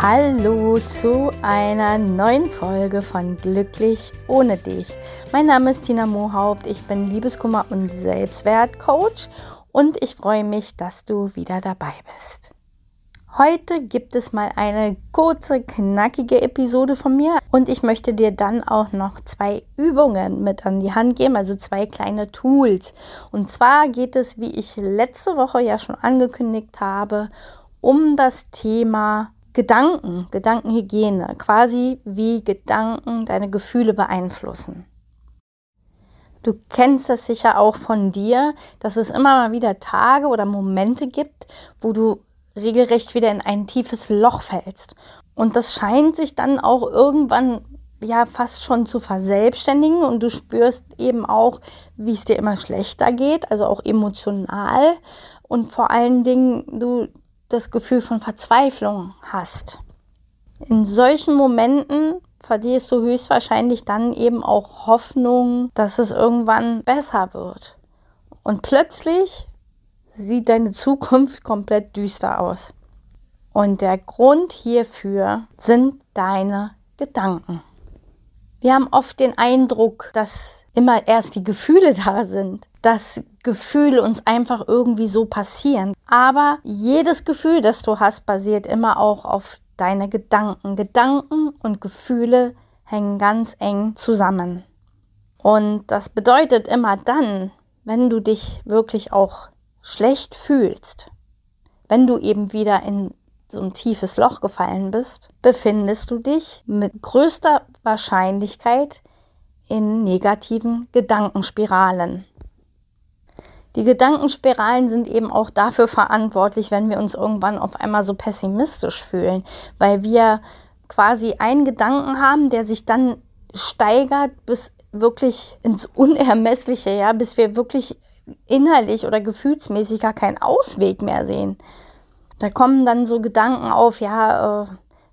Hallo zu einer neuen Folge von Glücklich ohne dich. Mein Name ist Tina Mohaupt, ich bin Liebeskummer- und Selbstwertcoach und ich freue mich, dass du wieder dabei bist. Heute gibt es mal eine kurze, knackige Episode von mir und ich möchte dir dann auch noch zwei Übungen mit an die Hand geben, also zwei kleine Tools. Und zwar geht es, wie ich letzte Woche ja schon angekündigt habe, um das Thema Gedanken, Gedankenhygiene, quasi wie Gedanken deine Gefühle beeinflussen. Du kennst das sicher auch von dir, dass es immer mal wieder Tage oder Momente gibt, wo du regelrecht wieder in ein tiefes Loch fällst. Und das scheint sich dann auch irgendwann ja fast schon zu verselbstständigen und du spürst eben auch, wie es dir immer schlechter geht, also auch emotional und vor allen Dingen du das Gefühl von Verzweiflung hast. In solchen Momenten verlierst du höchstwahrscheinlich dann eben auch Hoffnung, dass es irgendwann besser wird. Und plötzlich sieht deine Zukunft komplett düster aus. Und der Grund hierfür sind deine Gedanken. Wir haben oft den Eindruck, dass immer erst die Gefühle da sind, dass Gefühle uns einfach irgendwie so passieren. Aber jedes Gefühl, das du hast, basiert immer auch auf deine Gedanken. Gedanken und Gefühle hängen ganz eng zusammen. Und das bedeutet immer dann, wenn du dich wirklich auch schlecht fühlst, wenn du eben wieder in so ein tiefes Loch gefallen bist, befindest du dich mit größter Wahrscheinlichkeit in negativen Gedankenspiralen. Die Gedankenspiralen sind eben auch dafür verantwortlich, wenn wir uns irgendwann auf einmal so pessimistisch fühlen, weil wir quasi einen Gedanken haben, der sich dann steigert bis wirklich ins Unermessliche, ja, bis wir wirklich innerlich oder gefühlsmäßig gar keinen Ausweg mehr sehen. Da kommen dann so Gedanken auf, ja, äh,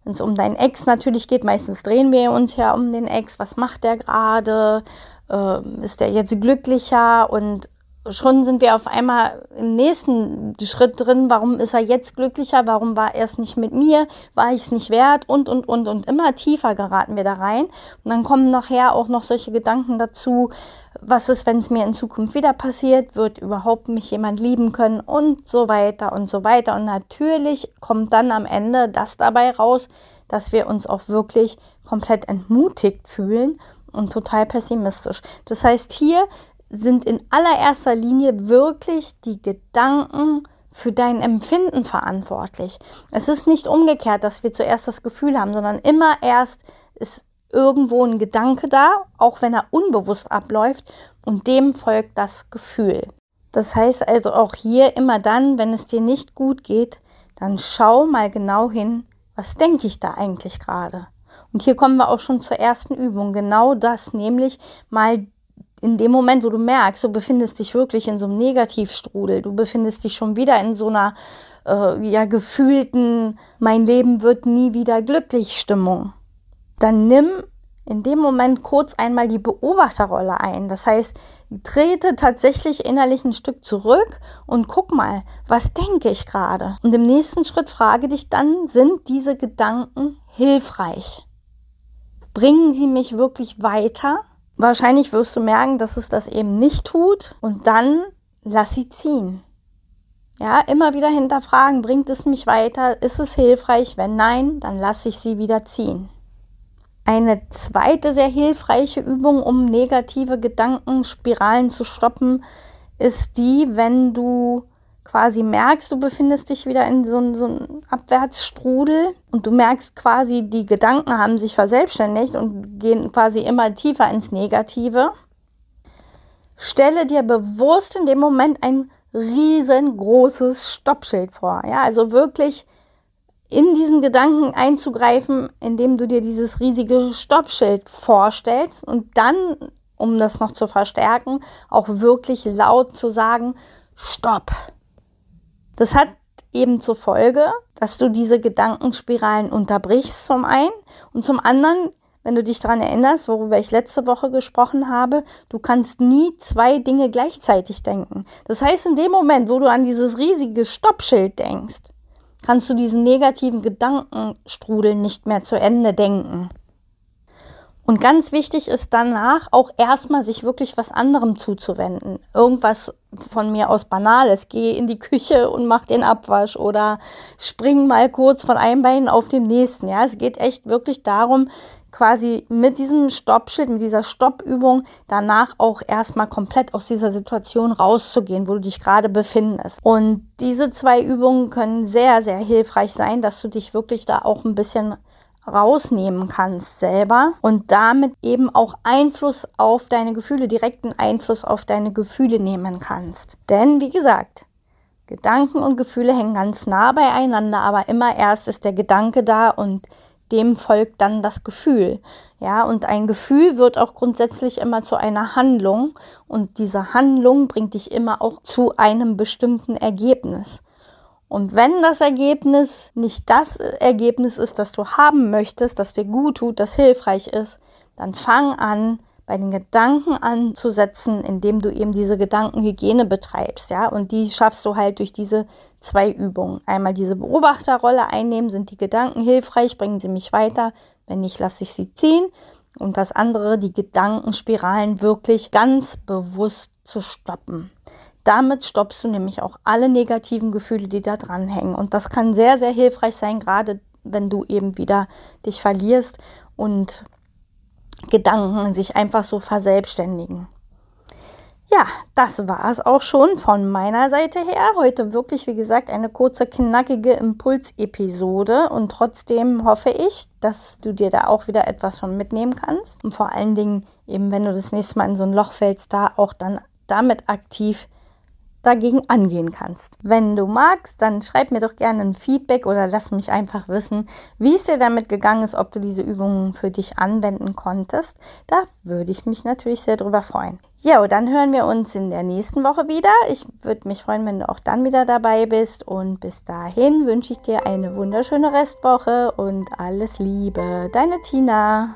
wenn es um deinen Ex natürlich geht, meistens drehen wir uns ja um den Ex, was macht der gerade, äh, ist der jetzt glücklicher und schon sind wir auf einmal im nächsten Schritt drin, warum ist er jetzt glücklicher, warum war er es nicht mit mir, war ich es nicht wert? Und, und, und, und immer tiefer geraten wir da rein. Und dann kommen nachher auch noch solche Gedanken dazu, was ist, wenn es mir in Zukunft wieder passiert, wird überhaupt mich jemand lieben können? Und so weiter und so weiter. Und natürlich kommt dann am Ende das dabei raus, dass wir uns auch wirklich komplett entmutigt fühlen und total pessimistisch. Das heißt, hier sind in allererster Linie wirklich die Gedanken für dein Empfinden verantwortlich. Es ist nicht umgekehrt, dass wir zuerst das Gefühl haben, sondern immer erst ist irgendwo ein Gedanke da, auch wenn er unbewusst abläuft, und dem folgt das Gefühl. Das heißt also auch hier immer dann, wenn es dir nicht gut geht, dann schau mal genau hin, was denke ich da eigentlich gerade. Und hier kommen wir auch schon zur ersten Übung. Genau das, nämlich mal in dem Moment, wo du merkst, du befindest dich wirklich in so einem Negativstrudel, du befindest dich schon wieder in so einer äh, ja gefühlten, mein Leben wird nie wieder glücklich Stimmung, dann nimm in dem Moment kurz einmal die Beobachterrolle ein. Das heißt, trete tatsächlich innerlich ein Stück zurück und guck mal, was denke ich gerade? Und im nächsten Schritt frage dich dann, sind diese Gedanken hilfreich? Bringen sie mich wirklich weiter? Wahrscheinlich wirst du merken, dass es das eben nicht tut und dann lass sie ziehen. Ja, immer wieder hinterfragen, bringt es mich weiter? Ist es hilfreich? Wenn nein, dann lasse ich sie wieder ziehen. Eine zweite sehr hilfreiche Übung, um negative Gedankenspiralen zu stoppen, ist die, wenn du quasi merkst, du befindest dich wieder in so, so einem Abwärtsstrudel und du merkst quasi, die Gedanken haben sich verselbstständigt und gehen quasi immer tiefer ins Negative. Stelle dir bewusst in dem Moment ein riesengroßes Stoppschild vor. Ja, also wirklich in diesen Gedanken einzugreifen, indem du dir dieses riesige Stoppschild vorstellst und dann, um das noch zu verstärken, auch wirklich laut zu sagen, Stopp. Das hat eben zur Folge, dass du diese Gedankenspiralen unterbrichst zum einen und zum anderen, wenn du dich daran erinnerst, worüber ich letzte Woche gesprochen habe, du kannst nie zwei Dinge gleichzeitig denken. Das heißt, in dem Moment, wo du an dieses riesige Stoppschild denkst, kannst du diesen negativen Gedankenstrudel nicht mehr zu Ende denken. Und ganz wichtig ist danach auch erstmal sich wirklich was anderem zuzuwenden. Irgendwas von mir aus Banales. Geh in die Küche und mach den Abwasch oder spring mal kurz von einem Bein auf dem nächsten. Ja, es geht echt wirklich darum, quasi mit diesem Stoppschild, mit dieser Stoppübung danach auch erstmal komplett aus dieser Situation rauszugehen, wo du dich gerade befindest. Und diese zwei Übungen können sehr, sehr hilfreich sein, dass du dich wirklich da auch ein bisschen rausnehmen kannst selber und damit eben auch Einfluss auf deine Gefühle, direkten Einfluss auf deine Gefühle nehmen kannst. Denn wie gesagt, Gedanken und Gefühle hängen ganz nah beieinander, aber immer erst ist der Gedanke da und dem folgt dann das Gefühl. Ja, und ein Gefühl wird auch grundsätzlich immer zu einer Handlung und diese Handlung bringt dich immer auch zu einem bestimmten Ergebnis. Und wenn das Ergebnis nicht das Ergebnis ist, das du haben möchtest, das dir gut tut, das hilfreich ist, dann fang an, bei den Gedanken anzusetzen, indem du eben diese Gedankenhygiene betreibst, ja, und die schaffst du halt durch diese zwei Übungen. Einmal diese Beobachterrolle einnehmen, sind die Gedanken hilfreich, bringen sie mich weiter, wenn nicht, lasse ich sie ziehen. Und das andere, die Gedankenspiralen wirklich ganz bewusst zu stoppen. Damit stoppst du nämlich auch alle negativen Gefühle, die da dranhängen. Und das kann sehr, sehr hilfreich sein, gerade wenn du eben wieder dich verlierst und Gedanken sich einfach so verselbstständigen. Ja, das war es auch schon von meiner Seite her. Heute wirklich, wie gesagt, eine kurze, knackige Impulsepisode. Und trotzdem hoffe ich, dass du dir da auch wieder etwas von mitnehmen kannst. Und vor allen Dingen, eben wenn du das nächste Mal in so ein Loch fällst, da auch dann damit aktiv dagegen angehen kannst. Wenn du magst, dann schreib mir doch gerne ein Feedback oder lass mich einfach wissen, wie es dir damit gegangen ist, ob du diese Übungen für dich anwenden konntest. Da würde ich mich natürlich sehr drüber freuen. Ja, dann hören wir uns in der nächsten Woche wieder. Ich würde mich freuen, wenn du auch dann wieder dabei bist. Und bis dahin wünsche ich dir eine wunderschöne Restwoche und alles Liebe. Deine Tina.